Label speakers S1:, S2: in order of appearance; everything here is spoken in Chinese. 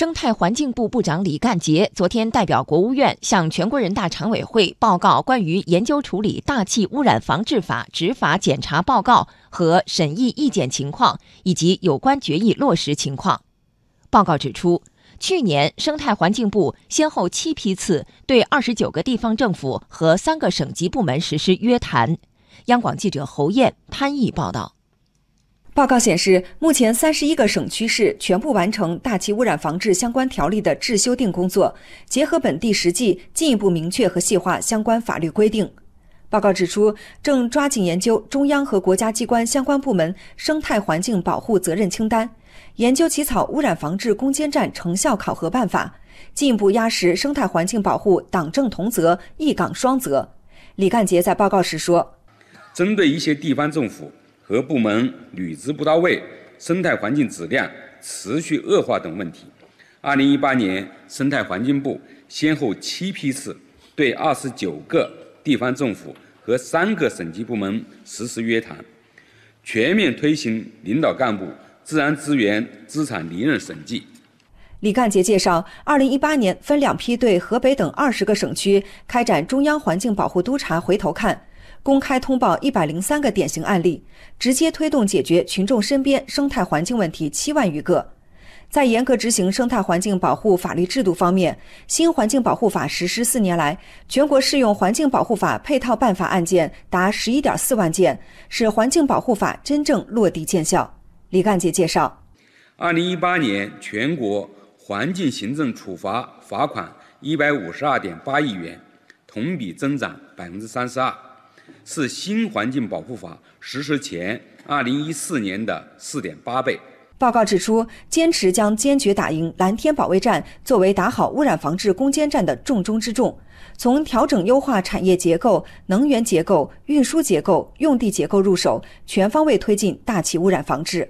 S1: 生态环境部部长李干杰昨天代表国务院向全国人大常委会报告关于研究处理《大气污染防治法》执法检查报告和审议意见情况，以及有关决议落实情况。报告指出，去年生态环境部先后七批次对二十九个地方政府和三个省级部门实施约谈。央广记者侯艳、潘毅报道。
S2: 报告显示，目前三十一个省区市全部完成大气污染防治相关条例的制修订工作，结合本地实际，进一步明确和细化相关法律规定。报告指出，正抓紧研究中央和国家机关相关部门生态环境保护责任清单，研究起草污染防治攻坚战成效考核办法，进一步压实生态环境保护党政同责、一岗双责。李干杰在报告时说：“
S3: 针对一些地方政府。”各部门履职不到位、生态环境质量持续恶化等问题，二零一八年，生态环境部先后七批次对二十九个地方政府和三个省级部门实施约谈，全面推行领导干部自然资源资产离任审计。
S2: 李干杰介绍，二零一八年分两批对河北等二十个省区开展中央环境保护督查回头看。公开通报一百零三个典型案例，直接推动解决群众身边生态环境问题七万余个。在严格执行生态环境保护法律制度方面，新环境保护法实施四年来，全国适用环境保护法配套办法案件达十一点四万件，使环境保护法真正落地见效。李干杰介绍，
S3: 二零一八年全国环境行政处罚罚款一百五十二点八亿元，同比增长百分之三十二。是新环境保护法实施前二零一四年的四点八倍。
S2: 报告指出，坚持将坚决打赢蓝天保卫战作为打好污染防治攻坚战的重中之重，从调整优化产业结构、能源结构、运输结构、用地结构入手，全方位推进大气污染防治。